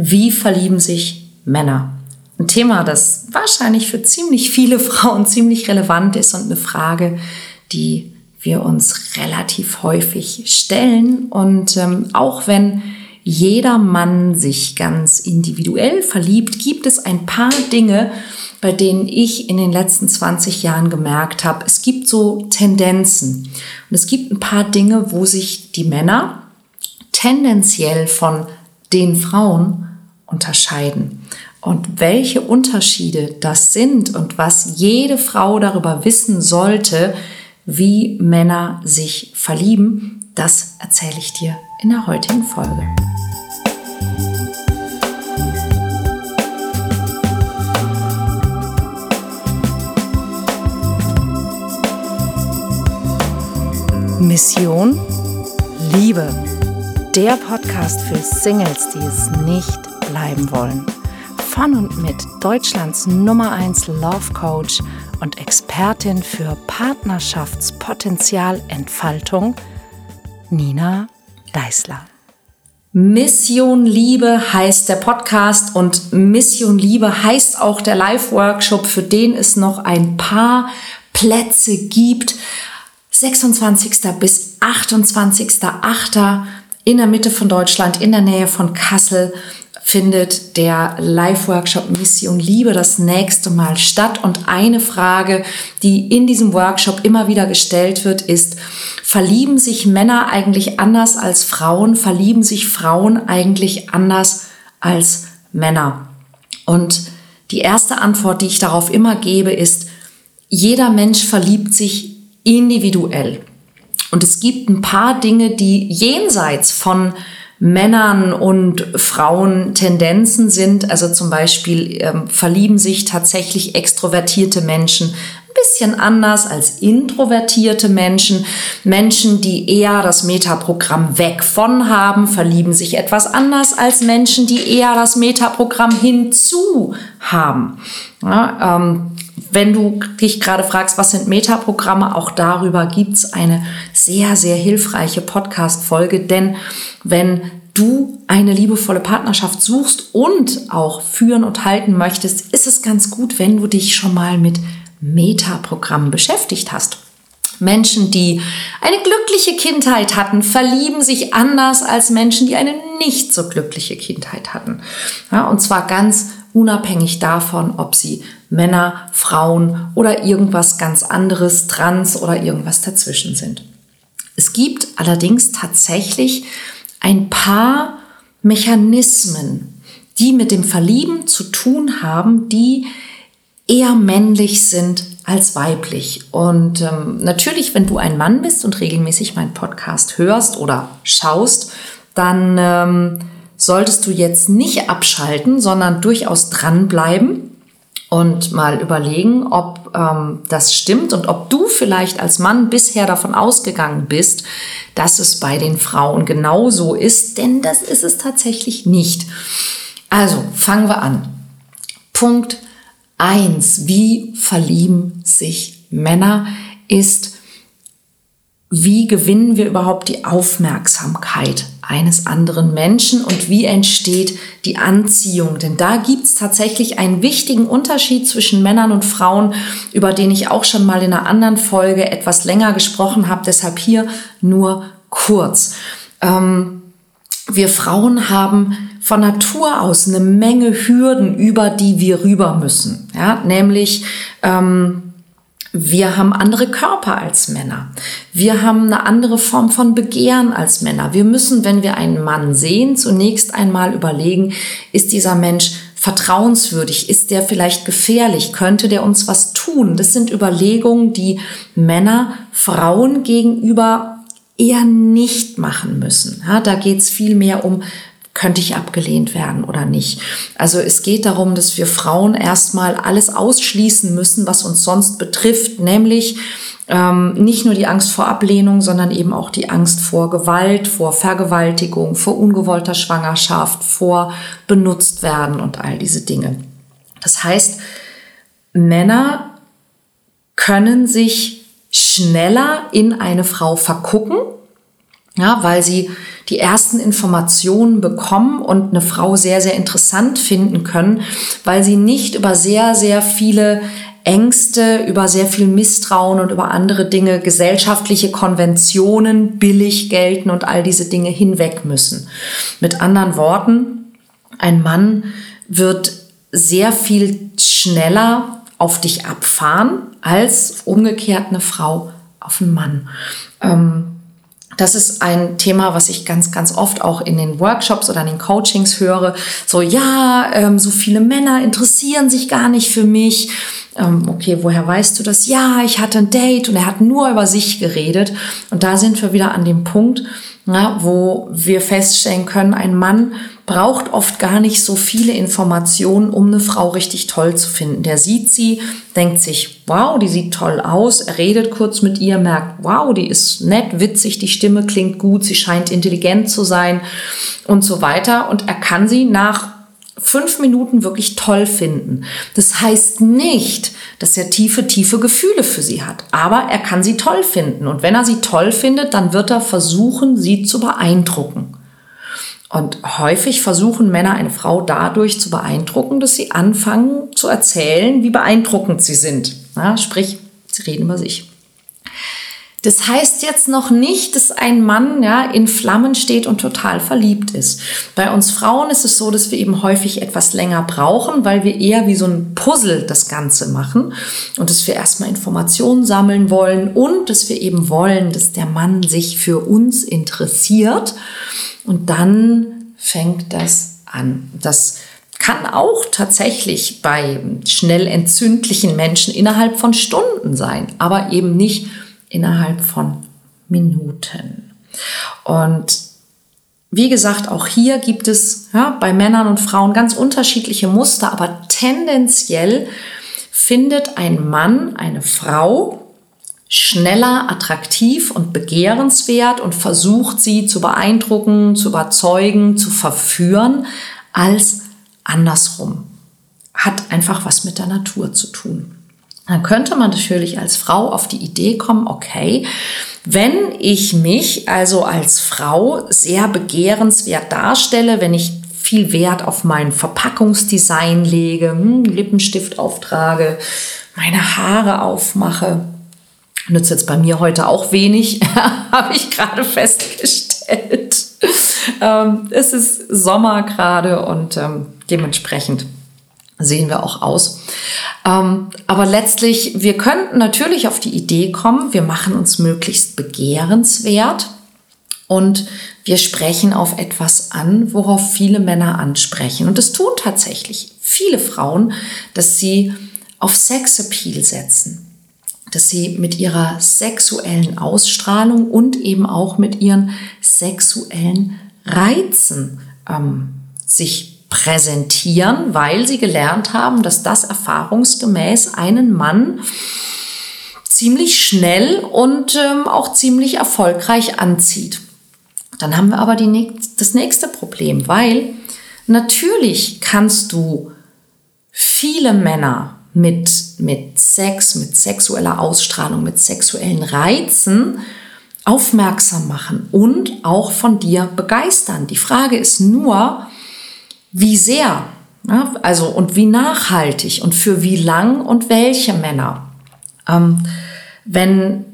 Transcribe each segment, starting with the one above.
Wie verlieben sich Männer? Ein Thema, das wahrscheinlich für ziemlich viele Frauen ziemlich relevant ist und eine Frage, die wir uns relativ häufig stellen. Und ähm, auch wenn jeder Mann sich ganz individuell verliebt, gibt es ein paar Dinge, bei denen ich in den letzten 20 Jahren gemerkt habe, es gibt so Tendenzen. Und es gibt ein paar Dinge, wo sich die Männer tendenziell von den Frauen unterscheiden. Und welche Unterschiede das sind und was jede Frau darüber wissen sollte, wie Männer sich verlieben, das erzähle ich dir in der heutigen Folge. Mission Liebe. Der Podcast für Singles, die es nicht bleiben wollen. Von und mit Deutschlands Nummer 1 Love Coach und Expertin für Partnerschaftspotenzialentfaltung, Nina Deißler. Mission Liebe heißt der Podcast und Mission Liebe heißt auch der Live-Workshop, für den es noch ein paar Plätze gibt. 26. bis 28.8. in der Mitte von Deutschland, in der Nähe von Kassel findet der Live-Workshop Mission Liebe das nächste Mal statt. Und eine Frage, die in diesem Workshop immer wieder gestellt wird, ist, verlieben sich Männer eigentlich anders als Frauen? Verlieben sich Frauen eigentlich anders als Männer? Und die erste Antwort, die ich darauf immer gebe, ist, jeder Mensch verliebt sich individuell. Und es gibt ein paar Dinge, die jenseits von Männern und Frauen Tendenzen sind. Also zum Beispiel ähm, verlieben sich tatsächlich extrovertierte Menschen ein bisschen anders als introvertierte Menschen. Menschen, die eher das Metaprogramm weg von haben, verlieben sich etwas anders als Menschen, die eher das Metaprogramm hinzu haben. Ja, ähm, wenn du dich gerade fragst, was sind Metaprogramme, auch darüber gibt's eine sehr, sehr hilfreiche Podcast-Folge. Denn wenn du eine liebevolle Partnerschaft suchst und auch führen und halten möchtest, ist es ganz gut, wenn du dich schon mal mit Metaprogrammen beschäftigt hast. Menschen, die eine glückliche Kindheit hatten, verlieben sich anders als Menschen, die eine nicht so glückliche Kindheit hatten. Ja, und zwar ganz unabhängig davon, ob sie Männer, Frauen oder irgendwas ganz anderes, trans oder irgendwas dazwischen sind. Es gibt allerdings tatsächlich ein paar Mechanismen, die mit dem Verlieben zu tun haben, die eher männlich sind als weiblich. Und ähm, natürlich, wenn du ein Mann bist und regelmäßig meinen Podcast hörst oder schaust, dann ähm, solltest du jetzt nicht abschalten, sondern durchaus dranbleiben und mal überlegen, ob ähm, das stimmt und ob du vielleicht als Mann bisher davon ausgegangen bist, dass es bei den Frauen genauso ist, denn das ist es tatsächlich nicht. Also fangen wir an. Punkt eins: Wie verlieben sich Männer? Ist, wie gewinnen wir überhaupt die Aufmerksamkeit eines anderen Menschen und wie entsteht die Anziehung. Denn da gibt es tatsächlich einen wichtigen Unterschied zwischen Männern und Frauen, über den ich auch schon mal in einer anderen Folge etwas länger gesprochen habe. Deshalb hier nur kurz. Ähm, wir Frauen haben von Natur aus eine Menge Hürden, über die wir rüber müssen. Ja, nämlich ähm, wir haben andere Körper als Männer. Wir haben eine andere Form von Begehren als Männer. Wir müssen, wenn wir einen Mann sehen, zunächst einmal überlegen, ist dieser Mensch vertrauenswürdig? Ist der vielleicht gefährlich? Könnte der uns was tun? Das sind Überlegungen, die Männer Frauen gegenüber eher nicht machen müssen. Ja, da geht es viel mehr um könnte ich abgelehnt werden oder nicht. Also es geht darum, dass wir Frauen erstmal alles ausschließen müssen, was uns sonst betrifft, nämlich ähm, nicht nur die Angst vor Ablehnung, sondern eben auch die Angst vor Gewalt, vor Vergewaltigung, vor ungewollter Schwangerschaft, vor benutzt werden und all diese Dinge. Das heißt, Männer können sich schneller in eine Frau vergucken Ja, weil sie die ersten Informationen bekommen und eine Frau sehr, sehr interessant finden können, weil sie nicht über sehr, sehr viele Ängste, über sehr viel Misstrauen und über andere Dinge, gesellschaftliche Konventionen billig gelten und all diese Dinge hinweg müssen. Mit anderen Worten, ein Mann wird sehr viel schneller auf dich abfahren als umgekehrt eine Frau auf einen Mann. Ähm, das ist ein Thema, was ich ganz, ganz oft auch in den Workshops oder in den Coachings höre. So, ja, ähm, so viele Männer interessieren sich gar nicht für mich. Ähm, okay, woher weißt du das? Ja, ich hatte ein Date und er hat nur über sich geredet. Und da sind wir wieder an dem Punkt, na, wo wir feststellen können, ein Mann braucht oft gar nicht so viele Informationen, um eine Frau richtig toll zu finden. Der sieht sie, denkt sich, wow, die sieht toll aus, er redet kurz mit ihr, merkt, wow, die ist nett, witzig, die Stimme klingt gut, sie scheint intelligent zu sein und so weiter. Und er kann sie nach fünf Minuten wirklich toll finden. Das heißt nicht, dass er tiefe, tiefe Gefühle für sie hat, aber er kann sie toll finden. Und wenn er sie toll findet, dann wird er versuchen, sie zu beeindrucken. Und häufig versuchen Männer eine Frau dadurch zu beeindrucken, dass sie anfangen zu erzählen, wie beeindruckend sie sind. Ja, sprich, sie reden über sich. Das heißt jetzt noch nicht, dass ein Mann ja in Flammen steht und total verliebt ist. Bei uns Frauen ist es so, dass wir eben häufig etwas länger brauchen, weil wir eher wie so ein Puzzle das Ganze machen und dass wir erstmal Informationen sammeln wollen und dass wir eben wollen, dass der Mann sich für uns interessiert und dann fängt das an. Das kann auch tatsächlich bei schnell entzündlichen Menschen innerhalb von Stunden sein, aber eben nicht innerhalb von Minuten. Und wie gesagt, auch hier gibt es ja, bei Männern und Frauen ganz unterschiedliche Muster, aber tendenziell findet ein Mann eine Frau schneller attraktiv und begehrenswert und versucht sie zu beeindrucken, zu überzeugen, zu verführen, als andersrum. Hat einfach was mit der Natur zu tun. Dann könnte man natürlich als Frau auf die Idee kommen, okay, wenn ich mich also als Frau sehr begehrenswert darstelle, wenn ich viel Wert auf mein Verpackungsdesign lege, hm, Lippenstift auftrage, meine Haare aufmache, nützt jetzt bei mir heute auch wenig, habe ich gerade festgestellt. Ähm, es ist Sommer gerade und ähm, dementsprechend sehen wir auch aus. Ähm, aber letztlich, wir könnten natürlich auf die Idee kommen, wir machen uns möglichst begehrenswert und wir sprechen auf etwas an, worauf viele Männer ansprechen. Und es tun tatsächlich viele Frauen, dass sie auf Sexappeal setzen, dass sie mit ihrer sexuellen Ausstrahlung und eben auch mit ihren sexuellen Reizen ähm, sich präsentieren, weil sie gelernt haben, dass das erfahrungsgemäß einen Mann ziemlich schnell und ähm, auch ziemlich erfolgreich anzieht. Dann haben wir aber die, das nächste Problem, weil natürlich kannst du viele Männer mit, mit Sex, mit sexueller Ausstrahlung, mit sexuellen Reizen aufmerksam machen und auch von dir begeistern. Die Frage ist nur, wie sehr, ja, also und wie nachhaltig und für wie lang und welche Männer. Ähm, wenn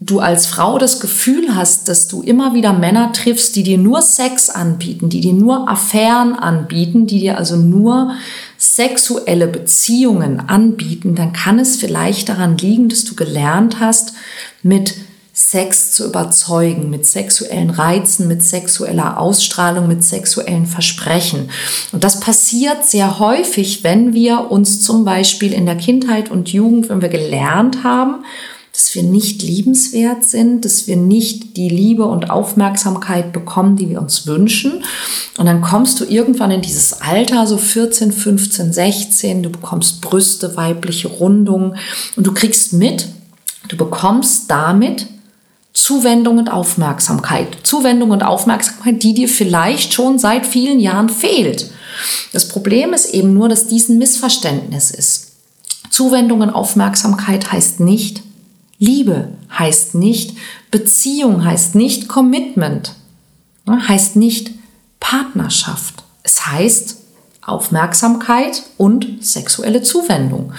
du als Frau das Gefühl hast, dass du immer wieder Männer triffst, die dir nur Sex anbieten, die dir nur Affären anbieten, die dir also nur sexuelle Beziehungen anbieten, dann kann es vielleicht daran liegen, dass du gelernt hast, mit Sex zu überzeugen, mit sexuellen Reizen, mit sexueller Ausstrahlung, mit sexuellen Versprechen. Und das passiert sehr häufig, wenn wir uns zum Beispiel in der Kindheit und Jugend, wenn wir gelernt haben, dass wir nicht liebenswert sind, dass wir nicht die Liebe und Aufmerksamkeit bekommen, die wir uns wünschen. Und dann kommst du irgendwann in dieses Alter, so 14, 15, 16, du bekommst Brüste, weibliche Rundungen und du kriegst mit, du bekommst damit Zuwendung und Aufmerksamkeit. Zuwendung und Aufmerksamkeit, die dir vielleicht schon seit vielen Jahren fehlt. Das Problem ist eben nur, dass dies ein Missverständnis ist. Zuwendung und Aufmerksamkeit heißt nicht Liebe heißt nicht Beziehung, heißt nicht Commitment, heißt nicht Partnerschaft. Es heißt Aufmerksamkeit und sexuelle Zuwendung.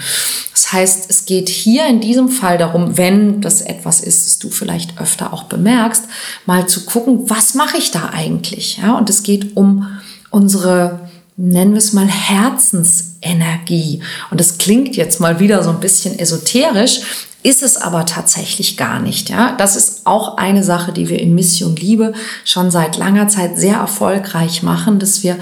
Das heißt, es geht hier in diesem Fall darum, wenn das etwas ist, das du vielleicht öfter auch bemerkst, mal zu gucken, was mache ich da eigentlich? Ja, und es geht um unsere, nennen wir es mal Herzensenergie. Und das klingt jetzt mal wieder so ein bisschen esoterisch, ist es aber tatsächlich gar nicht. Ja, das ist auch eine Sache, die wir in Mission Liebe schon seit langer Zeit sehr erfolgreich machen, dass wir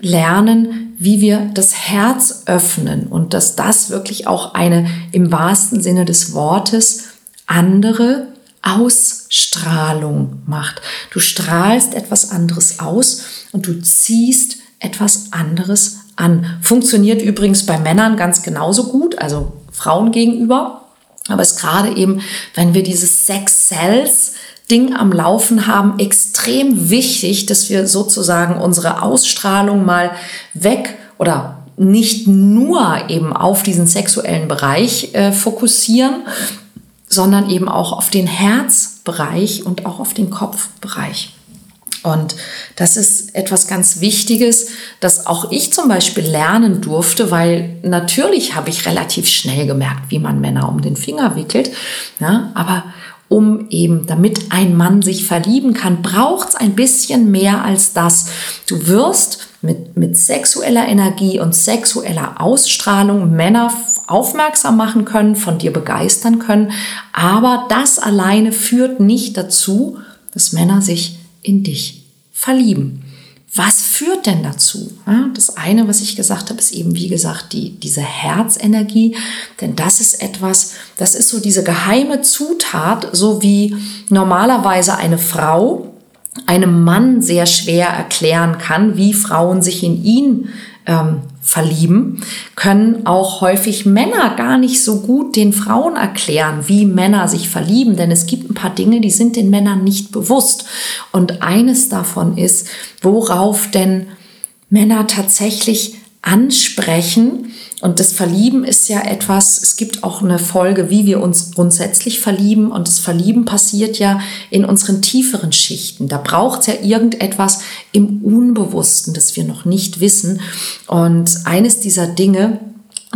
lernen, wie wir das Herz öffnen und dass das wirklich auch eine im wahrsten Sinne des Wortes andere Ausstrahlung macht. Du strahlst etwas anderes aus und du ziehst etwas anderes an. Funktioniert übrigens bei Männern ganz genauso gut, also Frauen gegenüber. Aber es gerade eben, wenn wir dieses Sex Cells Ding am Laufen haben, extrem wichtig, dass wir sozusagen unsere Ausstrahlung mal weg oder nicht nur eben auf diesen sexuellen Bereich äh, fokussieren, sondern eben auch auf den Herzbereich und auch auf den Kopfbereich. Und das ist etwas ganz Wichtiges, das auch ich zum Beispiel lernen durfte, weil natürlich habe ich relativ schnell gemerkt, wie man Männer um den Finger wickelt. Ja, aber um eben, damit ein Mann sich verlieben kann, braucht es ein bisschen mehr als das. Du wirst mit, mit sexueller Energie und sexueller Ausstrahlung Männer aufmerksam machen können, von dir begeistern können, aber das alleine führt nicht dazu, dass Männer sich in dich verlieben. Was führt denn dazu? Das eine, was ich gesagt habe, ist eben, wie gesagt, die, diese Herzenergie. Denn das ist etwas, das ist so diese geheime Zutat, so wie normalerweise eine Frau einem Mann sehr schwer erklären kann, wie Frauen sich in ihn ähm, verlieben, können auch häufig Männer gar nicht so gut den Frauen erklären, wie Männer sich verlieben, denn es gibt ein paar Dinge, die sind den Männern nicht bewusst. Und eines davon ist, worauf denn Männer tatsächlich ansprechen, und das Verlieben ist ja etwas, es gibt auch eine Folge, wie wir uns grundsätzlich verlieben. Und das Verlieben passiert ja in unseren tieferen Schichten. Da braucht es ja irgendetwas im Unbewussten, das wir noch nicht wissen. Und eines dieser Dinge,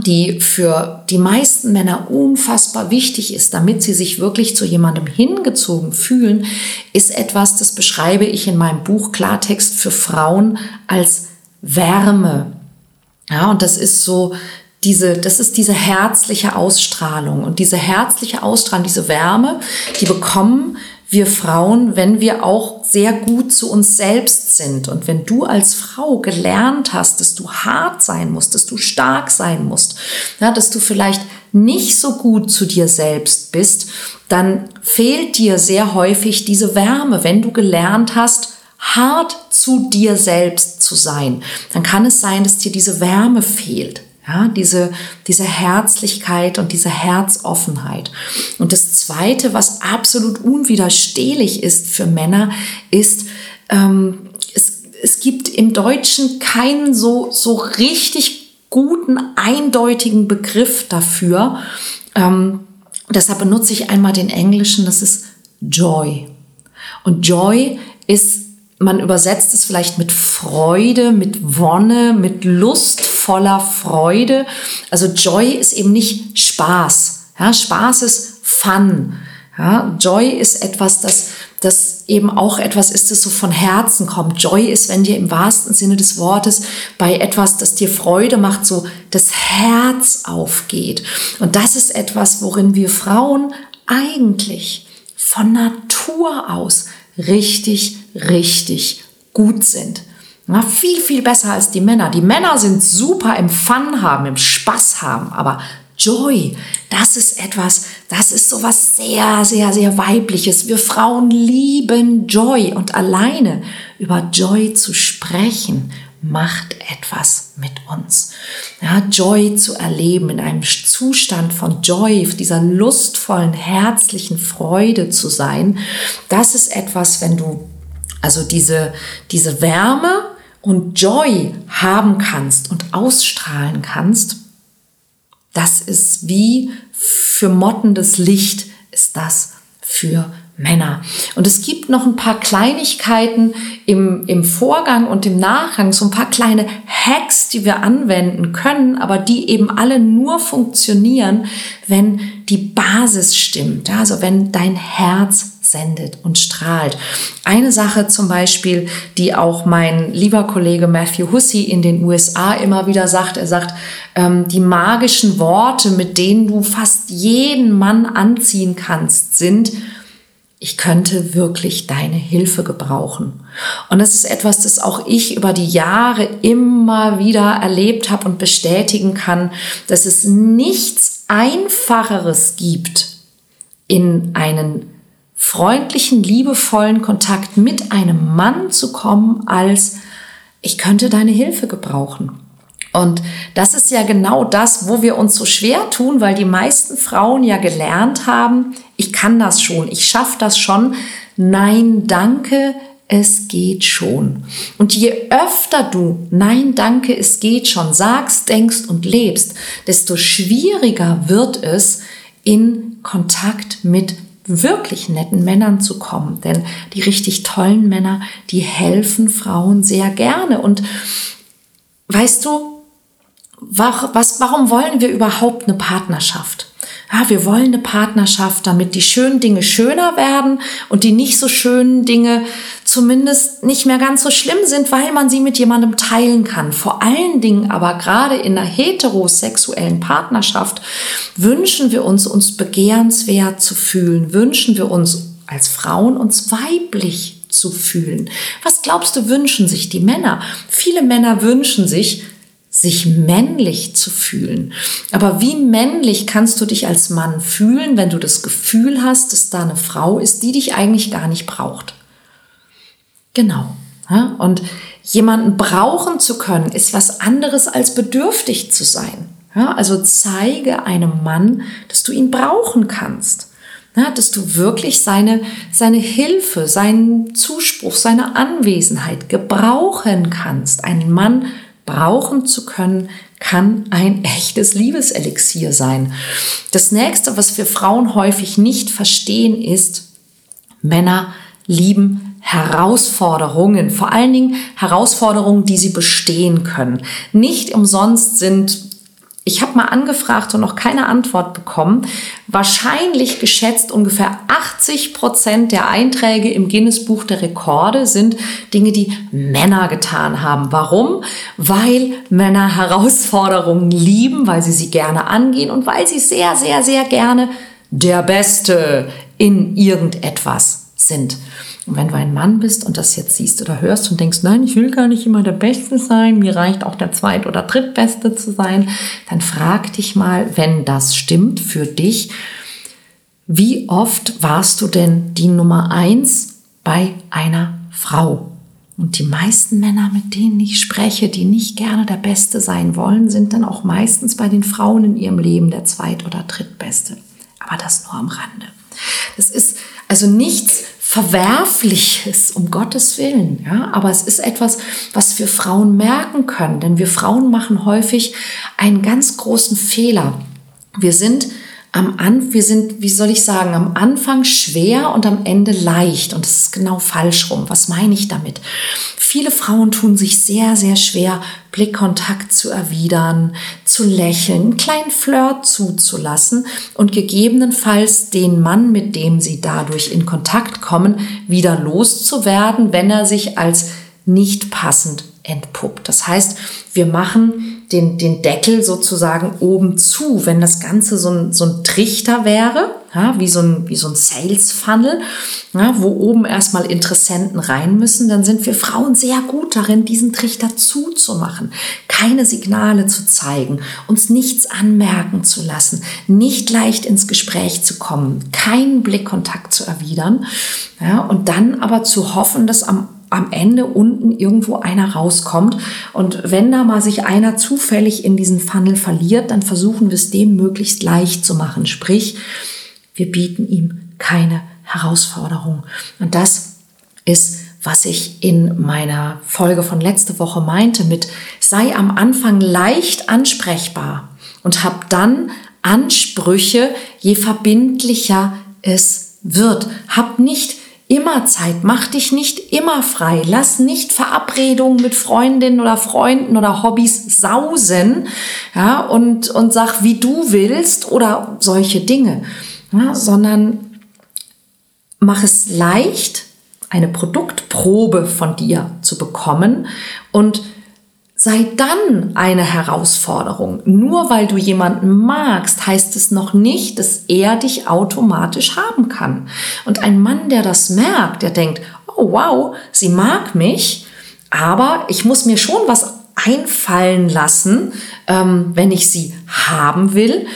die für die meisten Männer unfassbar wichtig ist, damit sie sich wirklich zu jemandem hingezogen fühlen, ist etwas, das beschreibe ich in meinem Buch Klartext für Frauen als Wärme. Ja, und das ist so diese, das ist diese herzliche Ausstrahlung und diese herzliche Ausstrahlung, diese Wärme, die bekommen wir Frauen, wenn wir auch sehr gut zu uns selbst sind. Und wenn du als Frau gelernt hast, dass du hart sein musst, dass du stark sein musst, ja, dass du vielleicht nicht so gut zu dir selbst bist, dann fehlt dir sehr häufig diese Wärme, wenn du gelernt hast, hart zu dir selbst zu sein, dann kann es sein, dass dir diese Wärme fehlt. Ja, diese, diese Herzlichkeit und diese Herzoffenheit. Und das Zweite, was absolut unwiderstehlich ist für Männer, ist, ähm, es, es gibt im Deutschen keinen so, so richtig guten, eindeutigen Begriff dafür. Ähm, deshalb benutze ich einmal den Englischen, das ist Joy. Und Joy ist man übersetzt es vielleicht mit Freude, mit Wonne, mit lustvoller Freude. Also Joy ist eben nicht Spaß. Ja, Spaß ist Fun. Ja, Joy ist etwas, das, das eben auch etwas ist, das so von Herzen kommt. Joy ist, wenn dir im wahrsten Sinne des Wortes bei etwas, das dir Freude macht, so das Herz aufgeht. Und das ist etwas, worin wir Frauen eigentlich von Natur aus richtig, richtig gut sind. Na, viel, viel besser als die Männer. Die Männer sind super im Fun haben, im Spaß haben, aber Joy, das ist etwas, das ist sowas sehr, sehr, sehr weibliches. Wir Frauen lieben Joy und alleine über Joy zu sprechen macht etwas mit uns. Ja, Joy zu erleben, in einem Zustand von Joy, dieser lustvollen, herzlichen Freude zu sein, das ist etwas, wenn du also diese, diese Wärme und Joy haben kannst und ausstrahlen kannst, das ist wie für mottendes Licht ist das für Männer. Und es gibt noch ein paar Kleinigkeiten im, im Vorgang und im Nachgang, so ein paar kleine Hacks, die wir anwenden können, aber die eben alle nur funktionieren, wenn die Basis stimmt. Also wenn dein Herz sendet und strahlt. Eine Sache zum Beispiel, die auch mein lieber Kollege Matthew Hussey in den USA immer wieder sagt, er sagt, ähm, die magischen Worte, mit denen du fast jeden Mann anziehen kannst, sind, ich könnte wirklich deine Hilfe gebrauchen. Und das ist etwas, das auch ich über die Jahre immer wieder erlebt habe und bestätigen kann, dass es nichts Einfacheres gibt, in einen freundlichen, liebevollen Kontakt mit einem Mann zu kommen, als ich könnte deine Hilfe gebrauchen. Und das ist ja genau das, wo wir uns so schwer tun, weil die meisten Frauen ja gelernt haben, ich kann das schon, ich schaffe das schon. Nein, danke, es geht schon. Und je öfter du Nein, danke, es geht schon sagst, denkst und lebst, desto schwieriger wird es, in Kontakt mit wirklich netten Männern zu kommen. Denn die richtig tollen Männer, die helfen Frauen sehr gerne. Und weißt du, was, warum wollen wir überhaupt eine Partnerschaft? Ja, wir wollen eine Partnerschaft, damit die schönen Dinge schöner werden und die nicht so schönen Dinge zumindest nicht mehr ganz so schlimm sind, weil man sie mit jemandem teilen kann. Vor allen Dingen aber gerade in einer heterosexuellen Partnerschaft wünschen wir uns, uns begehrenswert zu fühlen, wünschen wir uns als Frauen uns weiblich zu fühlen. Was glaubst du, wünschen sich die Männer? Viele Männer wünschen sich, sich männlich zu fühlen. Aber wie männlich kannst du dich als Mann fühlen, wenn du das Gefühl hast, dass da eine Frau ist, die dich eigentlich gar nicht braucht? Genau. Und jemanden brauchen zu können, ist was anderes als bedürftig zu sein. Also zeige einem Mann, dass du ihn brauchen kannst. dass du wirklich seine, seine Hilfe, seinen Zuspruch, seine Anwesenheit gebrauchen kannst. Einen Mann brauchen zu können, kann ein echtes Liebeselixier sein. Das nächste, was wir Frauen häufig nicht verstehen, ist, Männer lieben Herausforderungen, vor allen Dingen Herausforderungen, die sie bestehen können. Nicht umsonst sind ich habe mal angefragt und noch keine Antwort bekommen. Wahrscheinlich geschätzt ungefähr 80 Prozent der Einträge im Guinness Buch der Rekorde sind Dinge, die Männer getan haben. Warum? Weil Männer Herausforderungen lieben, weil sie sie gerne angehen und weil sie sehr, sehr, sehr gerne der Beste in irgendetwas sind. Und wenn du ein Mann bist und das jetzt siehst oder hörst und denkst, nein, ich will gar nicht immer der Beste sein, mir reicht auch der Zweit- oder Drittbeste zu sein, dann frag dich mal, wenn das stimmt für dich, wie oft warst du denn die Nummer eins bei einer Frau? Und die meisten Männer, mit denen ich spreche, die nicht gerne der Beste sein wollen, sind dann auch meistens bei den Frauen in ihrem Leben der Zweit- oder Drittbeste. Aber das nur am Rande. Das ist also nichts Verwerfliches, um Gottes Willen. Ja? Aber es ist etwas, was wir Frauen merken können, denn wir Frauen machen häufig einen ganz großen Fehler. Wir sind am An wir sind, wie soll ich sagen, am Anfang schwer und am Ende leicht. Und das ist genau falsch rum. Was meine ich damit? Viele Frauen tun sich sehr, sehr schwer, Blickkontakt zu erwidern, zu lächeln, einen kleinen Flirt zuzulassen und gegebenenfalls den Mann, mit dem sie dadurch in Kontakt kommen, wieder loszuwerden, wenn er sich als nicht passend entpuppt. Das heißt, wir machen den, den Deckel sozusagen oben zu, wenn das Ganze so ein, so ein Trichter wäre, ja, wie, so ein, wie so ein Sales Funnel, ja, wo oben erstmal Interessenten rein müssen, dann sind wir Frauen sehr gut darin, diesen Trichter zuzumachen, keine Signale zu zeigen, uns nichts anmerken zu lassen, nicht leicht ins Gespräch zu kommen, keinen Blickkontakt zu erwidern, ja, und dann aber zu hoffen, dass am am Ende unten irgendwo einer rauskommt. Und wenn da mal sich einer zufällig in diesen Funnel verliert, dann versuchen wir es dem möglichst leicht zu machen. Sprich, wir bieten ihm keine Herausforderung. Und das ist, was ich in meiner Folge von letzte Woche meinte mit sei am Anfang leicht ansprechbar und hab dann Ansprüche, je verbindlicher es wird. Hab nicht immer Zeit, mach dich nicht immer frei, lass nicht Verabredungen mit Freundinnen oder Freunden oder Hobbys sausen, ja, und, und sag, wie du willst oder solche Dinge, ja, sondern mach es leicht, eine Produktprobe von dir zu bekommen und sei dann eine Herausforderung. Nur weil du jemanden magst, heißt es noch nicht, dass er dich automatisch haben kann. Und ein Mann, der das merkt, der denkt, oh wow, sie mag mich, aber ich muss mir schon was einfallen lassen, ähm, wenn ich sie haben will.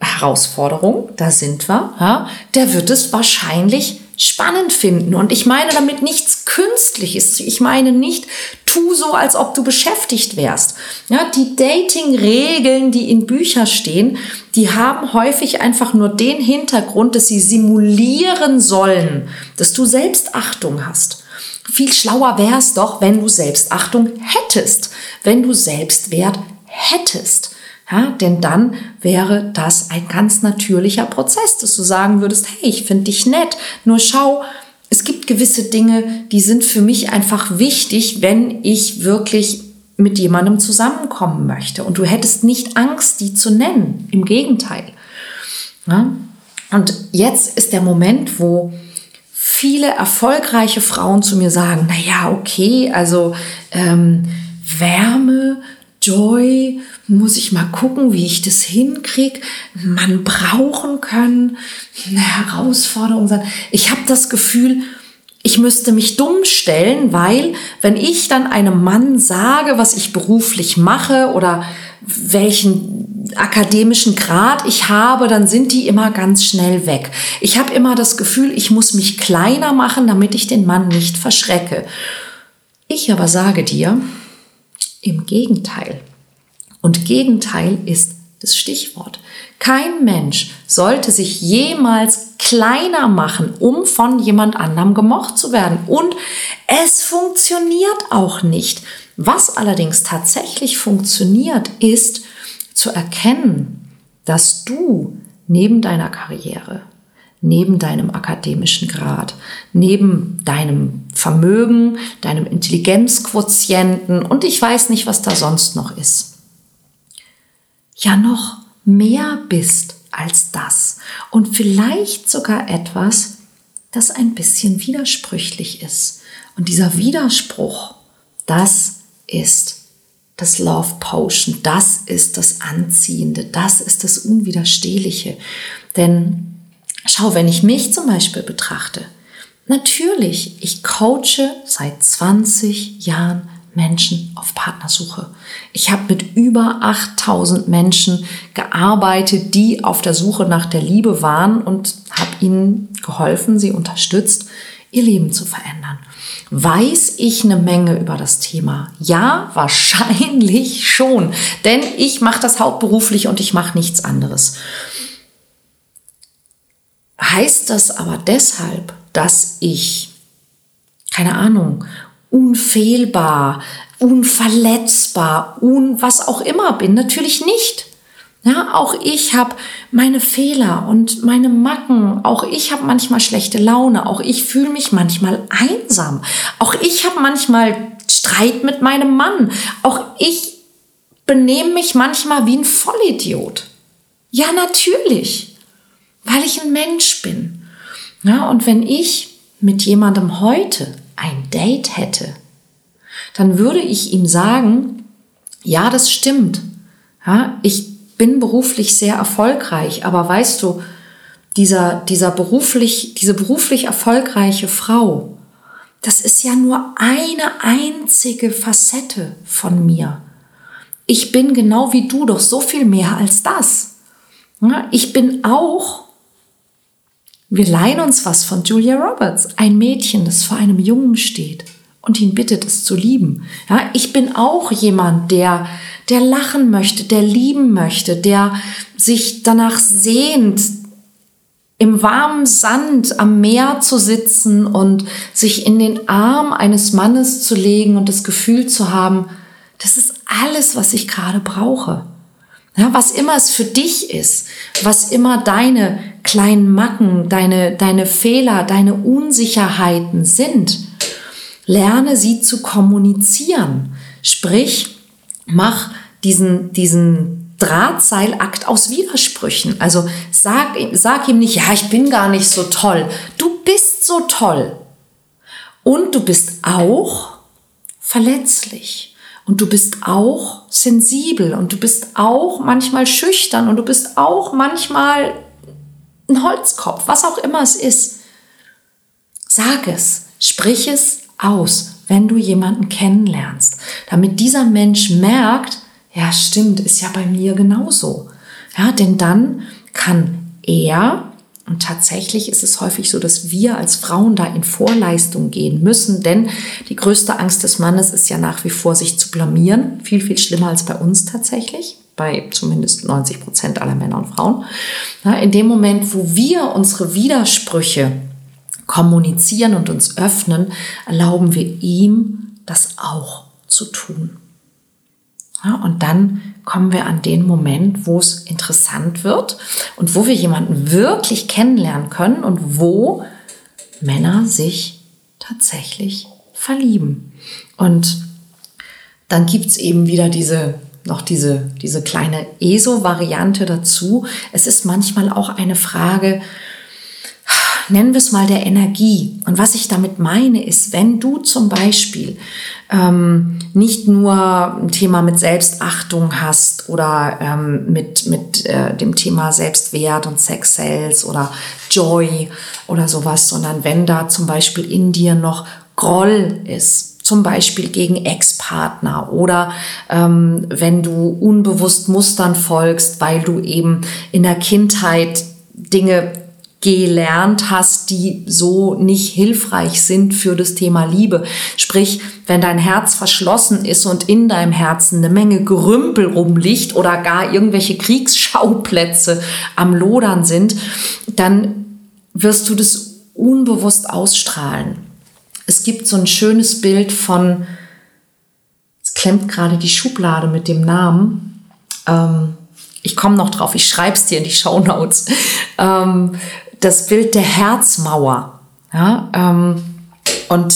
Herausforderung, da sind wir, ja, der wird es wahrscheinlich spannend finden. Und ich meine damit nichts Künstliches. Ich meine nicht, tu so, als ob du beschäftigt wärst. Ja, die Dating-Regeln, die in Büchern stehen, die haben häufig einfach nur den Hintergrund, dass sie simulieren sollen, dass du Selbstachtung hast. Viel schlauer wäre es doch, wenn du Selbstachtung hättest, wenn du Selbstwert hättest. Ja, denn dann wäre das ein ganz natürlicher Prozess, dass du sagen würdest, hey, ich finde dich nett, nur schau, es gibt gewisse Dinge, die sind für mich einfach wichtig, wenn ich wirklich mit jemandem zusammenkommen möchte. Und du hättest nicht Angst, die zu nennen. Im Gegenteil. Ja? Und jetzt ist der Moment, wo viele erfolgreiche Frauen zu mir sagen, na ja, okay, also ähm, Wärme, Joy, muss ich mal gucken, wie ich das hinkriege. Man brauchen können, eine Herausforderung sein. Ich habe das Gefühl, ich müsste mich dumm stellen, weil wenn ich dann einem Mann sage, was ich beruflich mache oder welchen akademischen Grad ich habe, dann sind die immer ganz schnell weg. Ich habe immer das Gefühl, ich muss mich kleiner machen, damit ich den Mann nicht verschrecke. Ich aber sage dir, im Gegenteil. Und Gegenteil ist das Stichwort. Kein Mensch sollte sich jemals kleiner machen, um von jemand anderem gemocht zu werden. Und es funktioniert auch nicht. Was allerdings tatsächlich funktioniert, ist zu erkennen, dass du neben deiner Karriere, neben deinem akademischen Grad, neben deinem Vermögen, deinem Intelligenzquotienten und ich weiß nicht, was da sonst noch ist, ja noch mehr bist als das und vielleicht sogar etwas, das ein bisschen widersprüchlich ist. Und dieser Widerspruch, das ist das Love Potion, das ist das Anziehende, das ist das Unwiderstehliche. Denn schau, wenn ich mich zum Beispiel betrachte, natürlich, ich coache seit 20 Jahren Menschen auf Partnersuche. Ich habe mit über 8000 Menschen gearbeitet, die auf der Suche nach der Liebe waren und habe ihnen geholfen, sie unterstützt, ihr Leben zu verändern. Weiß ich eine Menge über das Thema? Ja, wahrscheinlich schon, denn ich mache das hauptberuflich und ich mache nichts anderes. Heißt das aber deshalb, dass ich, keine Ahnung, unfehlbar, unverletzbar, un was auch immer bin. Natürlich nicht. Ja, auch ich habe meine Fehler und meine Macken. Auch ich habe manchmal schlechte Laune. Auch ich fühle mich manchmal einsam. Auch ich habe manchmal Streit mit meinem Mann. Auch ich benehme mich manchmal wie ein Vollidiot. Ja, natürlich, weil ich ein Mensch bin. Ja, und wenn ich mit jemandem heute ein Date hätte, dann würde ich ihm sagen, ja, das stimmt. Ja, ich bin beruflich sehr erfolgreich, aber weißt du, dieser, dieser beruflich, diese beruflich erfolgreiche Frau, das ist ja nur eine einzige Facette von mir. Ich bin genau wie du doch so viel mehr als das. Ich bin auch wir leihen uns was von Julia Roberts, ein Mädchen, das vor einem Jungen steht und ihn bittet, es zu lieben. Ja, ich bin auch jemand, der, der lachen möchte, der lieben möchte, der sich danach sehnt, im warmen Sand am Meer zu sitzen und sich in den Arm eines Mannes zu legen und das Gefühl zu haben, das ist alles, was ich gerade brauche. Ja, was immer es für dich ist, was immer deine kleinen Macken, deine, deine Fehler, deine Unsicherheiten sind, lerne sie zu kommunizieren. Sprich, mach diesen, diesen Drahtseilakt aus Widersprüchen. Also sag, sag ihm nicht, ja, ich bin gar nicht so toll. Du bist so toll. Und du bist auch verletzlich. Und du bist auch sensibel und du bist auch manchmal schüchtern und du bist auch manchmal ein Holzkopf, was auch immer es ist. Sag es, sprich es aus, wenn du jemanden kennenlernst, damit dieser Mensch merkt, ja stimmt, ist ja bei mir genauso. Ja, denn dann kann er und tatsächlich ist es häufig so, dass wir als Frauen da in Vorleistung gehen müssen, denn die größte Angst des Mannes ist ja nach wie vor, sich zu blamieren. Viel, viel schlimmer als bei uns tatsächlich, bei zumindest 90 Prozent aller Männer und Frauen. in dem Moment, wo wir unsere Widersprüche kommunizieren und uns öffnen, erlauben wir ihm, das auch zu tun. Ja, und dann kommen wir an den Moment, wo es interessant wird und wo wir jemanden wirklich kennenlernen können und wo Männer sich tatsächlich verlieben. Und dann gibt es eben wieder diese noch diese, diese kleine ESO-Variante dazu. Es ist manchmal auch eine Frage, nennen wir es mal der Energie. Und was ich damit meine, ist, wenn du zum Beispiel ähm, nicht nur ein Thema mit Selbstachtung hast oder ähm, mit, mit äh, dem Thema Selbstwert und Sex Sales oder Joy oder sowas, sondern wenn da zum Beispiel in dir noch Groll ist, zum Beispiel gegen Ex-Partner oder ähm, wenn du unbewusst Mustern folgst, weil du eben in der Kindheit Dinge gelernt hast, die so nicht hilfreich sind für das Thema Liebe. Sprich, wenn dein Herz verschlossen ist und in deinem Herzen eine Menge Gerümpel rumliegt oder gar irgendwelche Kriegsschauplätze am Lodern sind, dann wirst du das unbewusst ausstrahlen. Es gibt so ein schönes Bild von, es klemmt gerade die Schublade mit dem Namen. Ähm, ich komme noch drauf, ich schreibe es dir in die Show Notes. Ähm, das Bild der Herzmauer. Ja, ähm, und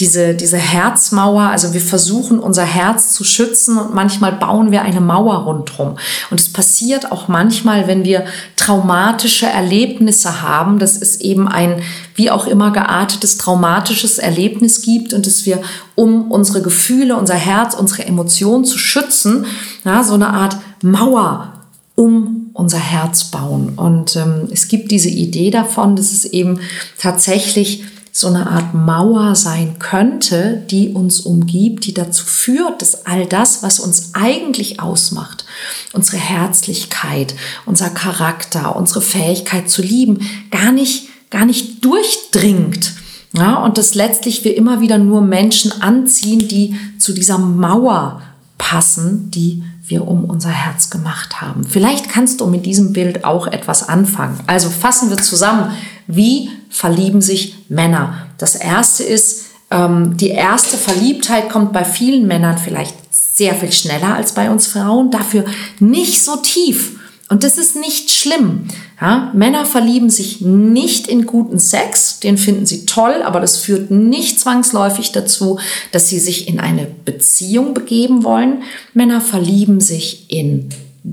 diese, diese Herzmauer, also wir versuchen unser Herz zu schützen und manchmal bauen wir eine Mauer rundherum. Und es passiert auch manchmal, wenn wir traumatische Erlebnisse haben, dass es eben ein wie auch immer geartetes traumatisches Erlebnis gibt und dass wir, um unsere Gefühle, unser Herz, unsere Emotionen zu schützen, ja, so eine Art Mauer um unser Herz bauen. Und ähm, es gibt diese Idee davon, dass es eben tatsächlich so eine Art Mauer sein könnte, die uns umgibt, die dazu führt, dass all das, was uns eigentlich ausmacht, unsere Herzlichkeit, unser Charakter, unsere Fähigkeit zu lieben, gar nicht, gar nicht durchdringt. Ja, und dass letztlich wir immer wieder nur Menschen anziehen, die zu dieser Mauer passen, die wir um unser Herz gemacht haben. Vielleicht kannst du mit diesem Bild auch etwas anfangen. Also fassen wir zusammen, wie verlieben sich Männer? Das erste ist, ähm, die erste Verliebtheit kommt bei vielen Männern vielleicht sehr viel schneller als bei uns Frauen, dafür nicht so tief. Und das ist nicht schlimm. Ja, Männer verlieben sich nicht in guten Sex, den finden sie toll, aber das führt nicht zwangsläufig dazu, dass sie sich in eine Beziehung begeben wollen. Männer verlieben sich in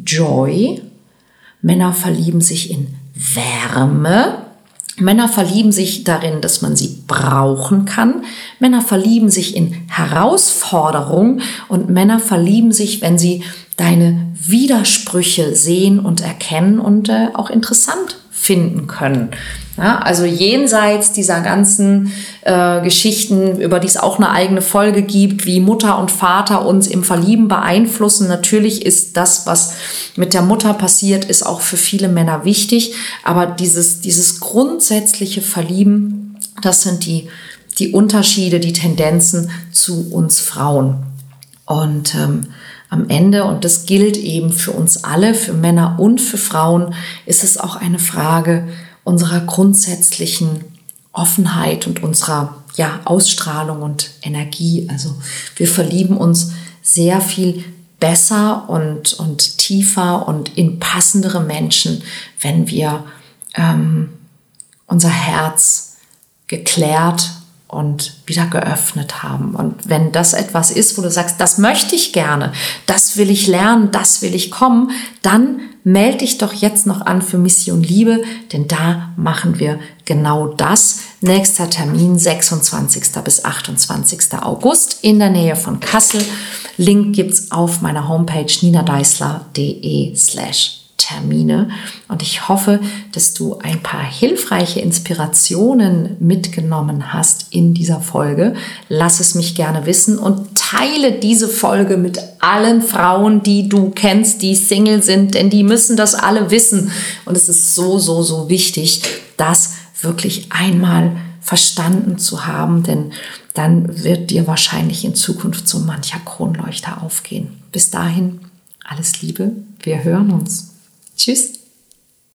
Joy, Männer verlieben sich in Wärme, Männer verlieben sich darin, dass man sie brauchen kann. Männer verlieben sich in Herausforderung und Männer verlieben sich, wenn sie deine Widersprüche sehen und erkennen und äh, auch interessant finden können. Ja, also jenseits dieser ganzen äh, Geschichten, über die es auch eine eigene Folge gibt, wie Mutter und Vater uns im Verlieben beeinflussen. Natürlich ist das, was mit der Mutter passiert, ist auch für viele Männer wichtig. Aber dieses, dieses grundsätzliche Verlieben, das sind die, die Unterschiede, die Tendenzen zu uns Frauen. Und ähm, am Ende, und das gilt eben für uns alle, für Männer und für Frauen, ist es auch eine Frage unserer grundsätzlichen Offenheit und unserer ja, Ausstrahlung und Energie. Also wir verlieben uns sehr viel besser und, und tiefer und in passendere Menschen, wenn wir ähm, unser Herz geklärt und wieder geöffnet haben. Und wenn das etwas ist, wo du sagst, das möchte ich gerne, das will ich lernen, das will ich kommen, dann melde dich doch jetzt noch an für Mission Liebe, denn da machen wir genau das. Nächster Termin 26. bis 28. August in der Nähe von Kassel. Link gibt's auf meiner Homepage ninadeisler.de slash Termine. Und ich hoffe, dass du ein paar hilfreiche Inspirationen mitgenommen hast in dieser Folge. Lass es mich gerne wissen und teile diese Folge mit allen Frauen, die du kennst, die Single sind, denn die müssen das alle wissen. Und es ist so, so, so wichtig, das wirklich einmal verstanden zu haben, denn dann wird dir wahrscheinlich in Zukunft so mancher Kronleuchter aufgehen. Bis dahin, alles Liebe, wir hören uns. Tschüss.